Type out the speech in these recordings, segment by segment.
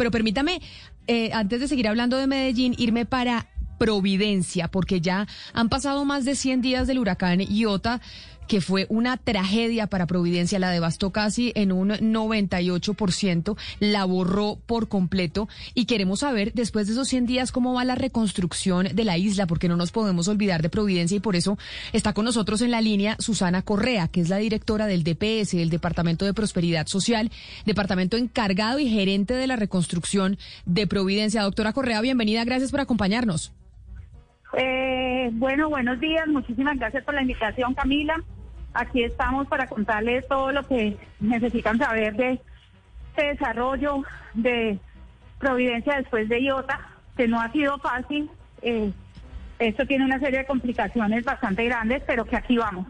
Pero permítame, eh, antes de seguir hablando de Medellín, irme para Providencia, porque ya han pasado más de 100 días del huracán Iota que fue una tragedia para Providencia, la devastó casi en un 98%, la borró por completo y queremos saber después de esos 100 días cómo va la reconstrucción de la isla, porque no nos podemos olvidar de Providencia y por eso está con nosotros en la línea Susana Correa, que es la directora del DPS, el Departamento de Prosperidad Social, departamento encargado y gerente de la reconstrucción de Providencia. Doctora Correa, bienvenida, gracias por acompañarnos. Eh, bueno, buenos días, muchísimas gracias por la invitación, Camila. Aquí estamos para contarles todo lo que necesitan saber de este desarrollo de Providencia después de IOTA, que no ha sido fácil. Eh, esto tiene una serie de complicaciones bastante grandes, pero que aquí vamos.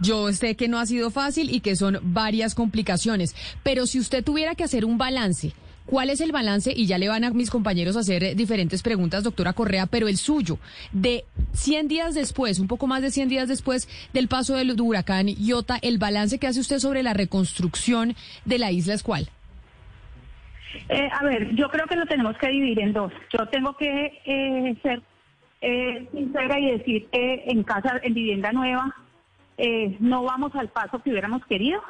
Yo sé que no ha sido fácil y que son varias complicaciones, pero si usted tuviera que hacer un balance, ¿Cuál es el balance? Y ya le van a mis compañeros a hacer eh, diferentes preguntas, doctora Correa, pero el suyo, de 100 días después, un poco más de 100 días después del paso del huracán Iota, ¿el balance que hace usted sobre la reconstrucción de la isla es cuál? Eh, a ver, yo creo que lo tenemos que dividir en dos. Yo tengo que eh, ser sincera y decir que en casa, en vivienda nueva, no vamos al paso que hubiéramos querido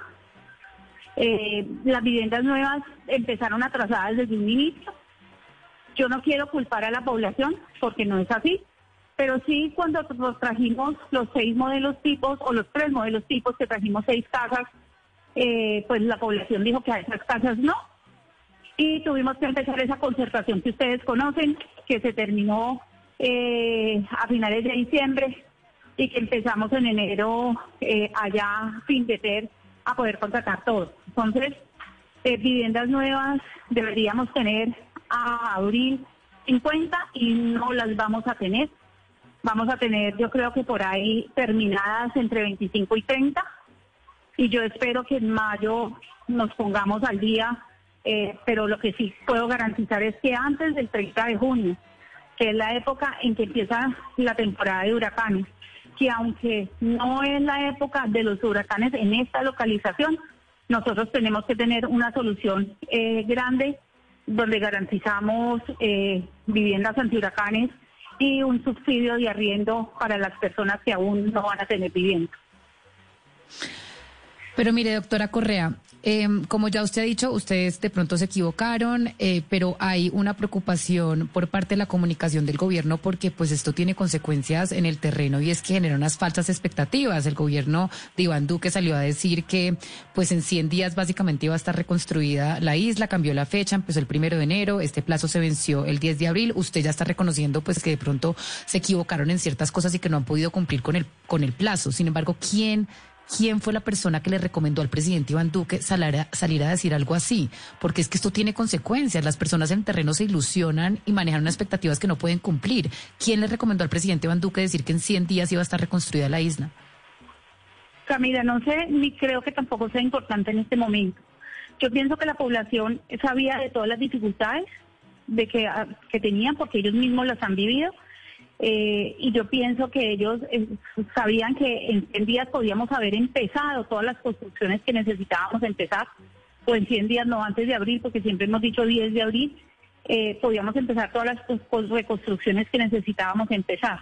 eh, las viviendas nuevas empezaron atrasadas desde un inicio. Yo no quiero culpar a la población porque no es así, pero sí cuando nos trajimos los seis modelos tipos o los tres modelos tipos que trajimos seis casas, eh, pues la población dijo que a esas casas no. Y tuvimos que empezar esa concertación que ustedes conocen, que se terminó eh, a finales de diciembre y que empezamos en enero allá fin de ter a poder contratar todo. Entonces, eh, viviendas nuevas deberíamos tener a abril 50 y no las vamos a tener. Vamos a tener, yo creo que por ahí terminadas entre 25 y 30. Y yo espero que en mayo nos pongamos al día, eh, pero lo que sí puedo garantizar es que antes del 30 de junio, que es la época en que empieza la temporada de huracanes, que aunque no es la época de los huracanes en esta localización, nosotros tenemos que tener una solución eh, grande donde garantizamos eh, viviendas antihuracanes y un subsidio de arriendo para las personas que aún no van a tener vivienda. Pero mire, doctora Correa, eh, como ya usted ha dicho, ustedes de pronto se equivocaron, eh, pero hay una preocupación por parte de la comunicación del gobierno porque pues esto tiene consecuencias en el terreno y es que genera unas falsas expectativas. El gobierno de Iván Duque salió a decir que pues en 100 días básicamente iba a estar reconstruida la isla, cambió la fecha, empezó el primero de enero, este plazo se venció el 10 de abril. Usted ya está reconociendo pues que de pronto se equivocaron en ciertas cosas y que no han podido cumplir con el, con el plazo. Sin embargo, ¿quién quién fue la persona que le recomendó al presidente Iván Duque salir a, decir algo así, porque es que esto tiene consecuencias. Las personas en terreno se ilusionan y manejan unas expectativas que no pueden cumplir. ¿Quién le recomendó al presidente Iván Duque decir que en 100 días iba a estar reconstruida la isla? Camila, no sé, ni creo que tampoco sea importante en este momento. Yo pienso que la población sabía de todas las dificultades de que, que tenían, porque ellos mismos las han vivido eh, y yo pienso que ellos eh, sabían que en 100 días podíamos haber empezado todas las construcciones que necesitábamos empezar, o en 100 días, no antes de abril, porque siempre hemos dicho 10 de abril, eh, podíamos empezar todas las reconstrucciones que necesitábamos empezar.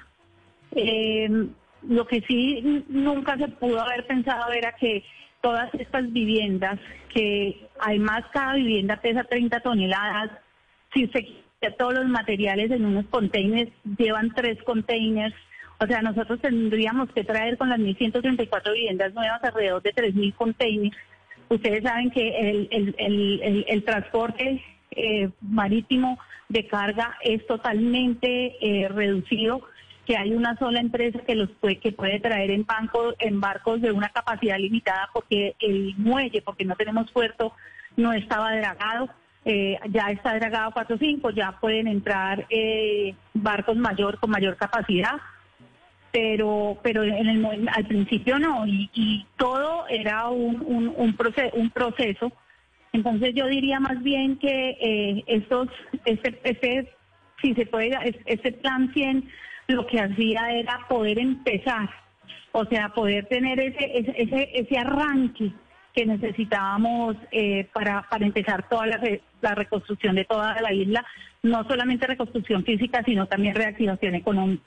lo que sí nunca se pudo haber pensado era que todas estas viviendas, que además cada vivienda pesa 30 toneladas, si se todos los materiales en unos containers, llevan tres containers. O sea, nosotros tendríamos que traer con las 1.134 viviendas nuevas alrededor de 3.000 containers. Ustedes saben que el, el, el, transporte eh, marítimo de carga es totalmente eh, reducido, que hay una sola empresa que los puede, que puede traer en, banco, en barcos de una capacidad limitada porque el muelle, porque no tenemos puerto, no estaba dragado. Eh, ya está dragado 4.5, ya pueden entrar eh, barcos mayor con mayor capacidad, pero pero en el, al principio no, y, todo era un, un, un, proceso, un proceso. Entonces yo diría más bien que eh, estos, este, este, si se puede, este plan 100 lo que hacía era poder empezar, o sea, poder tener ese, ese, ese arranque que necesitábamos eh, para, para empezar toda la, la reconstrucción de toda la isla, no solamente reconstrucción física, sino también reactivación económica.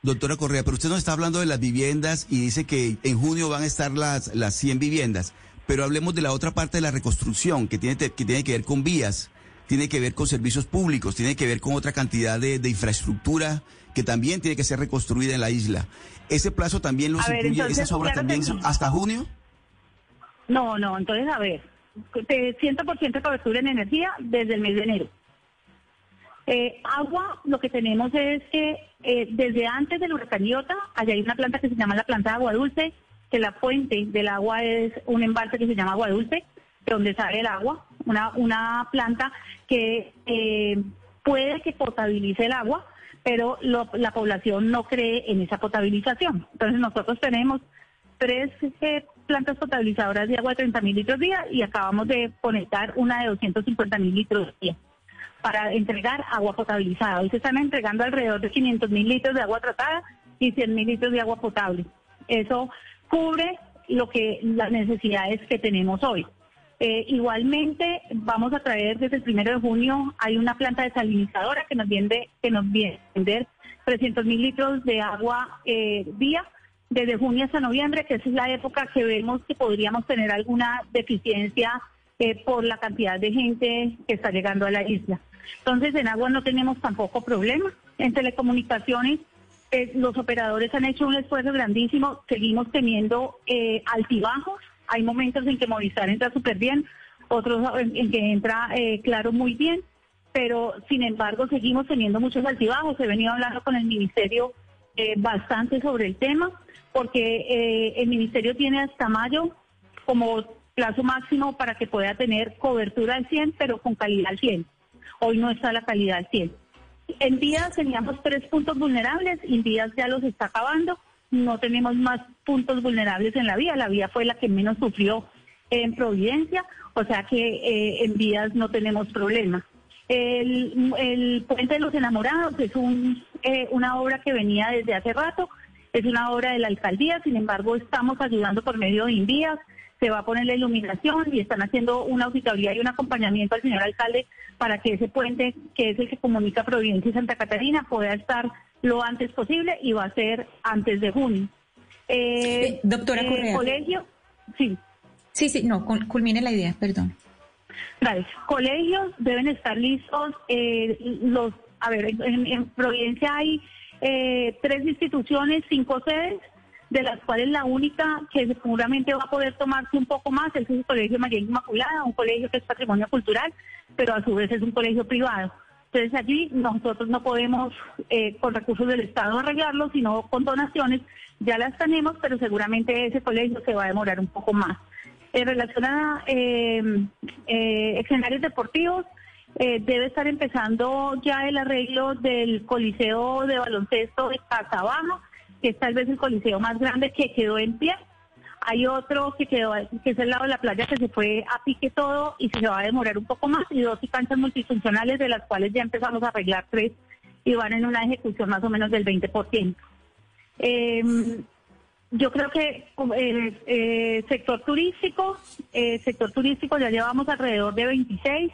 Doctora Correa, pero usted nos está hablando de las viviendas y dice que en junio van a estar las, las 100 viviendas, pero hablemos de la otra parte de la reconstrucción que tiene, que tiene que ver con vías, tiene que ver con servicios públicos, tiene que ver con otra cantidad de, de infraestructura que también tiene que ser reconstruida en la isla. ¿Ese plazo también lo incluye, esas obras también hasta junio? No, no, entonces a ver, 100% de cobertura en energía desde el mes de enero. Eh, agua, lo que tenemos es que eh, desde antes del huracán Iota, allá hay una planta que se llama la planta de agua dulce, que la fuente del agua es un embalse que se llama agua dulce, de donde sale el agua, una, una planta que eh, puede que potabilice el agua, pero la población no cree en esa potabilización. Entonces nosotros tenemos tres eh, plantas potabilizadoras de agua de 30 mil litros día y acabamos de conectar una de 250 mil litros día para entregar agua potabilizada. Hoy se están entregando alrededor de 500 mil litros de agua tratada y 100 mil litros de agua potable. Eso cubre lo que las necesidades que tenemos hoy. Eh, igualmente vamos a traer desde el primero de junio hay una planta desalinizadora que nos viene que nos viene vender 300 mil litros de agua eh, día desde junio hasta noviembre, que esa es la época que vemos que podríamos tener alguna deficiencia eh, por la cantidad de gente que está llegando a la isla. Entonces, en agua no tenemos tampoco problema. En telecomunicaciones, eh, los operadores han hecho un esfuerzo grandísimo. Seguimos teniendo eh, altibajos. Hay momentos en que Movistar entra súper bien, otros en, que entra, claro, muy bien. Pero, sin embargo, seguimos teniendo muchos altibajos. He venido hablando con el Ministerio bastante sobre el tema porque eh, el ministerio tiene hasta mayo como plazo máximo para que pueda tener cobertura al 100, pero con calidad al 100. Hoy no está la calidad al 100. En vías teníamos tres puntos vulnerables, en vías ya los está acabando, no tenemos más puntos vulnerables en la vía, la vía fue la que menos sufrió en Providencia, o sea que eh, en vías no tenemos problema. El, Puente de los Enamorados es un, eh, una obra que venía desde hace rato, es una obra de la alcaldía, sin embargo estamos ayudando por medio de Invías, se va a poner la iluminación y están haciendo una auditoría y un acompañamiento al señor alcalde para que ese puente, que es el que comunica Providencia y Santa Catarina, pueda estar lo antes posible y va a ser antes de junio. Eh, doctora eh, Correa. Colegio, sí. Sí, sí, no, culmine la idea, perdón. Gracias. Colegios deben estar listos. Eh, los, a ver, en Providencia hay eh, tres instituciones, cinco sedes, de las cuales la única que seguramente va a poder tomarse un poco más es el Colegio María Inmaculada, un colegio que es patrimonio cultural, pero a su vez es un colegio privado. Entonces allí nosotros no podemos eh, con recursos del Estado arreglarlo, sino con donaciones. Ya las tenemos, pero seguramente ese colegio se va a demorar un poco más. En relación a eh, eh escenarios deportivos, eh, debe estar empezando ya el arreglo del Coliseo de Baloncesto de Casabaja, que es tal vez el coliseo más grande que quedó en pie. Hay otro que quedó, que es el lado de la playa, que se fue a pique todo y se va a demorar un poco más, y dos canchas multifuncionales, de las cuales ya empezamos a arreglar tres y van en una ejecución más o menos del 20%. Eh, yo creo que el eh, sector turístico, sector turístico ya llevamos alrededor de 26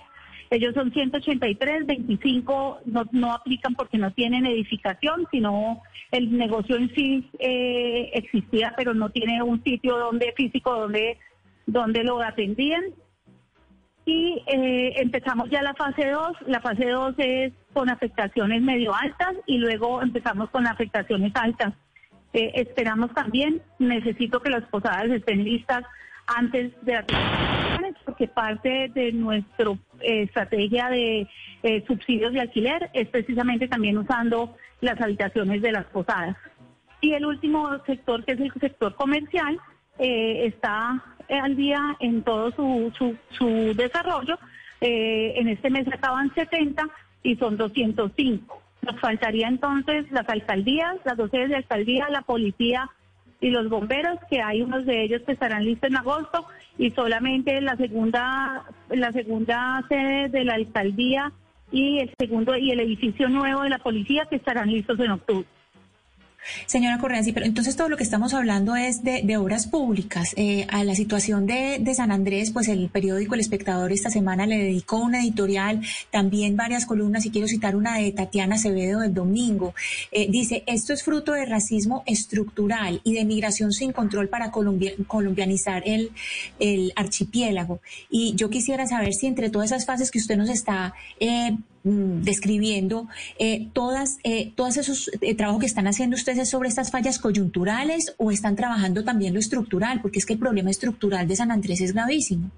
ellos son 183, 25 no, no aplican porque no tienen edificación, sino el negocio en sí eh, existía, pero no tiene un sitio donde físico donde, donde lo atendían. Y eh, empezamos ya la fase 2. La fase 2 es con afectaciones medio altas y luego empezamos con afectaciones altas. Eh, esperamos también, necesito que las posadas estén listas antes de la porque parte de nuestra eh, estrategia de eh, subsidios de alquiler es precisamente también usando las habitaciones de las posadas. Y el último sector, que es el sector comercial, eh, está al día en todo su, su, su desarrollo, Eh, en este mes acaban 70 y son 205. Nos faltaría entonces las alcaldías, las dos sedes de alcaldía, la policía y los bomberos, que hay unos de ellos que estarán listos en agosto y solamente la segunda la segunda sede de la alcaldía y el segundo y el edificio nuevo de la policía que estarán listos en octubre. Señora Correa, sí, pero entonces todo lo que estamos hablando es de, obras públicas. Eh, a la situación de, San Andrés, pues el periódico El Espectador esta semana le dedicó una editorial, también varias columnas, y quiero citar una de Tatiana Acevedo del domingo. Eh, dice, esto es fruto de racismo estructural y de migración sin control para colombianizar el, el archipiélago. Y yo quisiera saber si entre todas esas fases que usted nos está eh, Mm, describiendo, eh, todas, eh, todos esos eh, trabajos que están haciendo ustedes sobre estas fallas coyunturales o están trabajando también lo estructural, porque es que el problema estructural de San Andrés es gravísimo.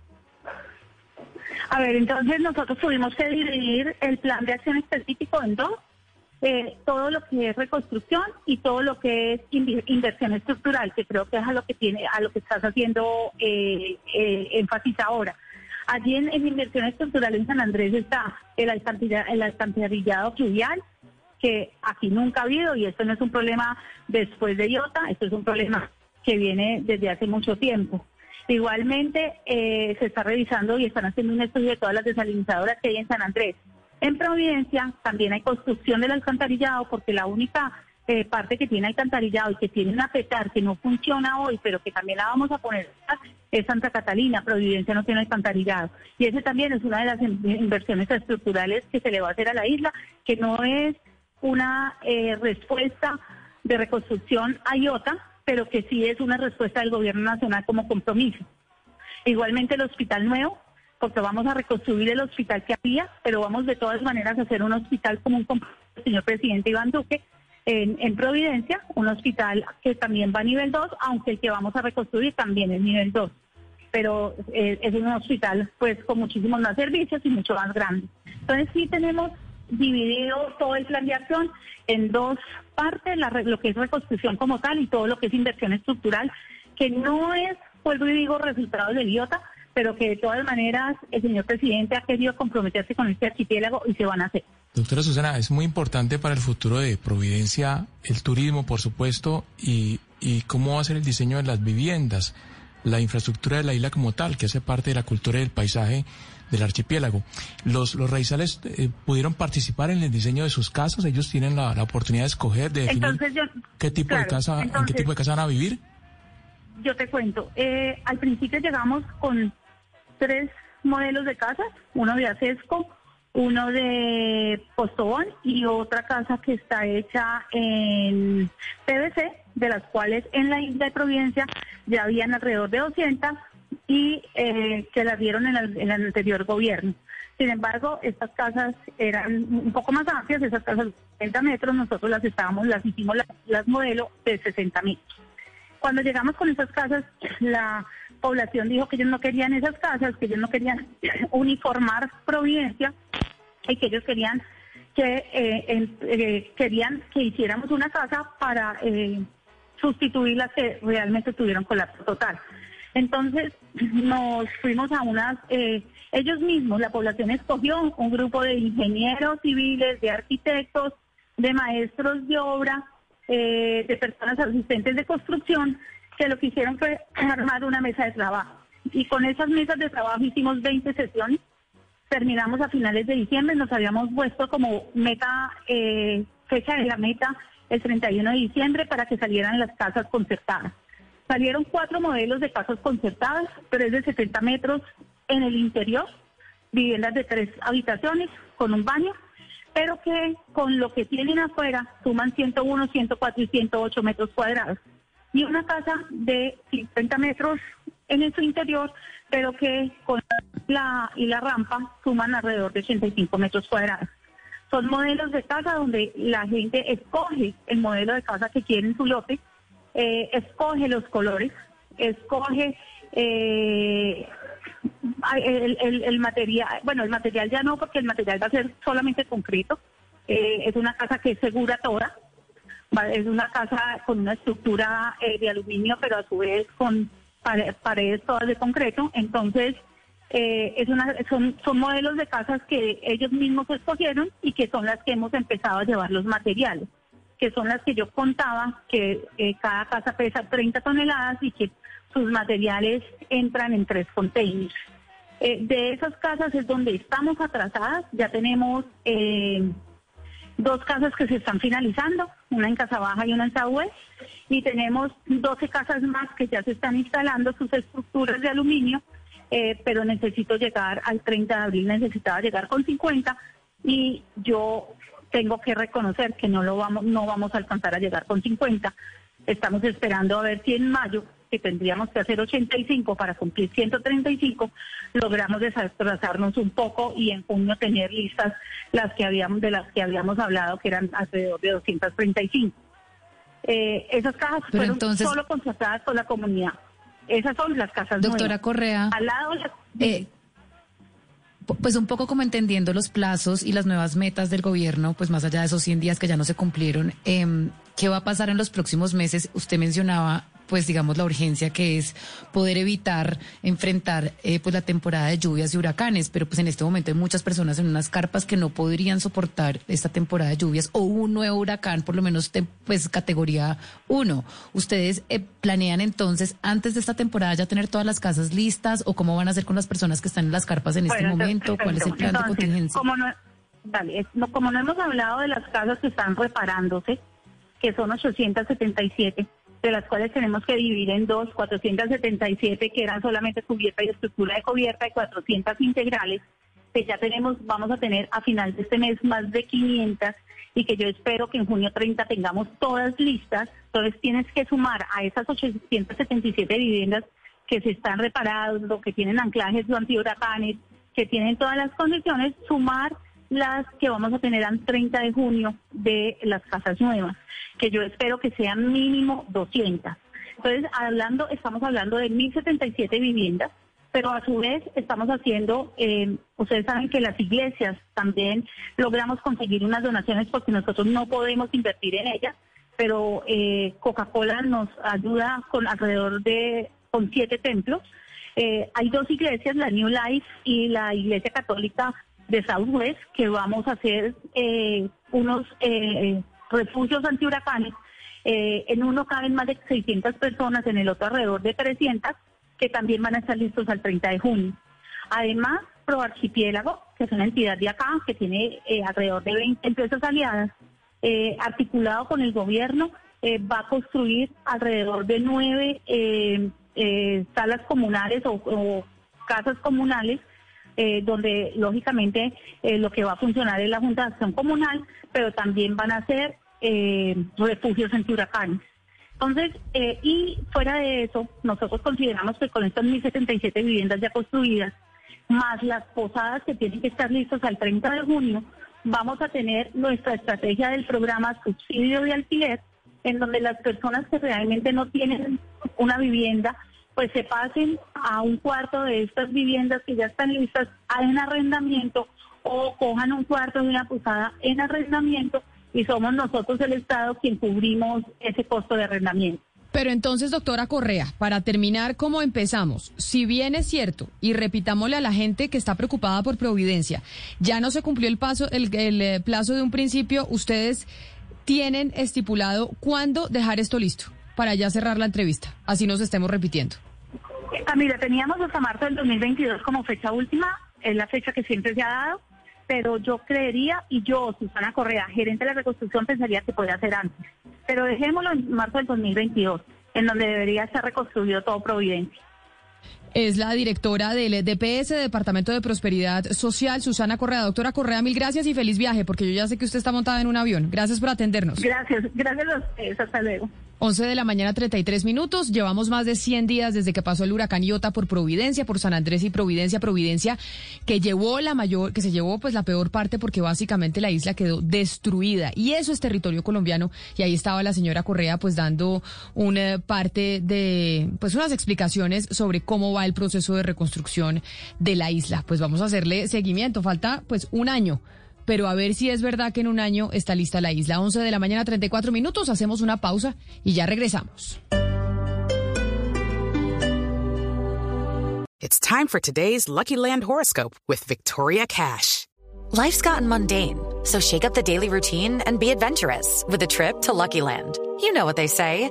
A ver, entonces nosotros tuvimos que dividir el plan de acción específico en dos. todo lo que es reconstrucción y todo lo que es inversión estructural, que creo que es a lo que tiene, a lo que estás haciendo énfasis ahora. Allí en, inversión estructural en San Andrés está el, alcantarillado fluvial, que aquí nunca ha habido y esto no es un problema después de IOTA, esto es un problema que viene desde hace mucho tiempo. Igualmente eh, se está revisando y están haciendo un estudio de todas las desalinizadoras que hay en San Andrés. En Providencia también hay construcción del alcantarillado porque la única eh, parte que tiene alcantarillado y que tiene una petar que no funciona hoy, pero que también la vamos a poner, es Santa Catalina, Providencia no tiene alcantarillado. Y ese también es una de las inversiones estructurales que se le va a hacer a la isla, que no es una eh, respuesta de reconstrucción a IOTA, pero que sí es una respuesta del gobierno nacional como compromiso. Igualmente el hospital nuevo, porque vamos a reconstruir el hospital que había, pero vamos de todas maneras a hacer un hospital como un compromiso señor presidente Iván Duque, en, Providencia, un hospital que también va a nivel 2, aunque el que vamos a reconstruir también es nivel 2. Pero eh, es un hospital pues con muchísimos más servicios y mucho más grande. Entonces sí tenemos dividido todo el plan de acción en dos partes, lo que es reconstrucción como tal y todo lo que es inversión estructural, que no es, vuelvo y digo, resultado del idiota, pero que de todas maneras el señor presidente ha querido comprometerse con este archipiélago y se van a hacer. Doctora Susana, es muy importante para el futuro de Providencia el turismo, por supuesto, y, y cómo va a ser el diseño de las viviendas, la infraestructura de la isla como tal, que hace parte de la cultura y del paisaje del archipiélago. Los, los raizales eh, pudieron participar en el diseño de sus casas, ellos tienen la, oportunidad de escoger, de definir qué tipo de casa, en qué tipo de casa van a vivir. Yo te cuento, eh, al principio llegamos con tres modelos de casas, uno de Acesco, uno de Postobón y otra casa que está hecha en PVC, de las cuales en la isla de Providencia ya habían alrededor de 200 y eh, que las dieron en el, anterior gobierno. Sin embargo, estas casas eran un poco más amplias, esas casas de 60 metros, nosotros las estábamos, las hicimos las, las modelo de 60 metros. Cuando llegamos con esas casas, la población dijo que ellos no querían esas casas, que ellos no querían uniformar Providencia y que ellos querían que eh, eh, querían que hiciéramos una casa para eh, sustituir las que realmente tuvieron colapso total. Entonces nos fuimos a unas, ellos mismos, la población escogió un grupo de ingenieros civiles, de arquitectos, de maestros de obra, de personas asistentes de construcción, que lo que hicieron fue armar una mesa de trabajo. Y con esas mesas de trabajo hicimos 20 sesiones terminamos a finales de diciembre, nos habíamos puesto como meta, eh, fecha de la meta el 31 de diciembre para que salieran las casas concertadas. Salieron cuatro modelos de casas concertadas, tres de 70 metros en el interior, viviendas de tres habitaciones con un baño, pero que con lo que tienen afuera suman 101, 104 y 108 metros cuadrados. Y una casa de 50 metros en su interior, pero que con la y la rampa suman alrededor de 85 metros cuadrados. Son modelos de casa donde la gente escoge el modelo de casa que quiere en su lote, eh, escoge los colores, escoge eh, el, material, bueno, el material ya no, porque el material va a ser solamente concreto. Eh, es una casa que es segura toda. Es una casa con una estructura de aluminio, pero a su vez con paredes todas de concreto. Entonces, Eh, es una, son, modelos de casas que ellos mismos escogieron y que son las que hemos empezado a llevar los materiales, que son las que yo contaba que eh, cada casa pesa 30 toneladas y que sus materiales entran en tres containers. Eh, de esas casas es donde estamos atrasadas, ya tenemos dos casas que se están finalizando, una en Casa Baja y una en Sahué, y tenemos 12 casas más que ya se están instalando sus estructuras de aluminio eh, pero necesito llegar al 30 de abril, necesitaba llegar con 50 y yo tengo que reconocer que no lo vamos, no vamos a alcanzar a llegar con 50. Estamos esperando a ver si en mayo, que tendríamos que hacer 85 para cumplir 135, logramos desplazarnos un poco y en junio tener listas las que habíamos de las que habíamos hablado, que eran alrededor de 235. Eh, esas cajas fueron solo contratadas por la comunidad. Esas son las casas Doctora Correa. Al lado eh, pues un poco como entendiendo los plazos y las nuevas metas del gobierno, pues más allá de esos 100 días que ya no se cumplieron, eh, ¿qué va a pasar en los próximos meses? Usted mencionaba pues digamos la urgencia que es poder evitar enfrentar eh, pues la temporada de lluvias y huracanes, pero pues en este momento hay muchas personas en unas carpas que no podrían soportar esta temporada de lluvias o un nuevo huracán, por lo menos pues categoría 1. ¿Ustedes eh, planean entonces antes de esta temporada ya tener todas las casas listas o cómo van a hacer con las personas que están en las carpas en este momento? ¿Cuál es el plan de contingencia? Como no, no, como no hemos hablado de las casas que están reparándose, que son 877, de las cuales tenemos que dividir en dos, 477 que eran solamente cubierta y estructura de cubierta y 400 integrales, que ya tenemos, vamos a tener a final de este mes más de 500 y que yo espero que en junio 30 tengamos todas listas. Entonces tienes que sumar a esas 877 viviendas que se están reparando, que tienen anclajes antihuracanes, que tienen todas las condiciones, sumar las que vamos a tener al 30 de junio de las casas nuevas, que yo espero que sean mínimo 200. Entonces, hablando, estamos hablando de 1.077 viviendas, pero a su vez estamos haciendo, eh, ustedes saben que las iglesias también logramos conseguir unas donaciones porque nosotros no podemos invertir en ellas, pero eh, Coca-Cola nos ayuda con alrededor de con siete templos. Eh, hay dos iglesias, la New Life y la Iglesia Católica de Southwest que vamos a hacer eh, unos eh, refugios antihuracanes. Eh, en uno caben más de 600 personas, en el otro alrededor de 300, que también van a estar listos al 30 de junio. Además, ProArchipiélago, que es una entidad de acá, que tiene alrededor de 20 empresas aliadas, articulado con el gobierno, va a construir alrededor de nueve salas comunales o casas comunales eh, donde lógicamente eh, lo que va a funcionar es la Junta de Acción Comunal, pero también van a ser eh, refugios huracanes. Entonces, eh, y fuera de eso, nosotros consideramos que con estas 1.077 viviendas ya construidas, más las posadas que tienen que estar listas al 30 de junio, vamos a tener nuestra estrategia del programa subsidio de alquiler, en donde las personas que realmente no tienen una vivienda pues se pasen a un cuarto de estas viviendas que ya están listas en arrendamiento o cojan un cuarto de una posada en arrendamiento y somos nosotros el Estado quien cubrimos ese costo de arrendamiento. Pero entonces, doctora Correa, para terminar, ¿cómo empezamos? Si bien es cierto, y repitámosle a la gente que está preocupada por Providencia, ya no se cumplió el, paso, el, eh, plazo de un principio, ustedes tienen estipulado cuándo dejar esto listo para ya cerrar la entrevista, así nos estemos repitiendo. Ah, mira, teníamos hasta marzo del 2022 como fecha última, es la fecha que siempre se ha dado, pero yo creería, y yo, Susana Correa, gerente de la reconstrucción, pensaría que podría ser antes. Pero dejémoslo en marzo del 2022, en donde debería estar reconstruido todo Providencia. Es la directora del DPS, Departamento de Prosperidad Social, Susana Correa. Doctora Correa, mil gracias y feliz viaje, porque yo ya sé que usted está montada en un avión. Gracias por atendernos. Gracias, gracias a ustedes. Hasta luego. 11 de la mañana, 33 minutos. Llevamos más de 100 días desde que pasó el huracán Iota por Providencia, por San Andrés y Providencia, Providencia, que llevó la mayor, que se llevó pues la peor parte porque básicamente la isla quedó destruida. Y eso es territorio colombiano. Y ahí estaba la señora Correa pues dando una parte de, pues unas explicaciones sobre cómo va el proceso de reconstrucción de la isla. Pues vamos a hacerle seguimiento. Falta pues un año pero a ver si es verdad que en un año está lista la isla. 11 de la mañana, 34 minutos, hacemos una pausa y ya regresamos. It's time for today's Lucky Land horoscope with Victoria Cash. Life's gotten mundane, so shake up the daily routine and be adventurous with a trip to Lucky Land. You know what they say.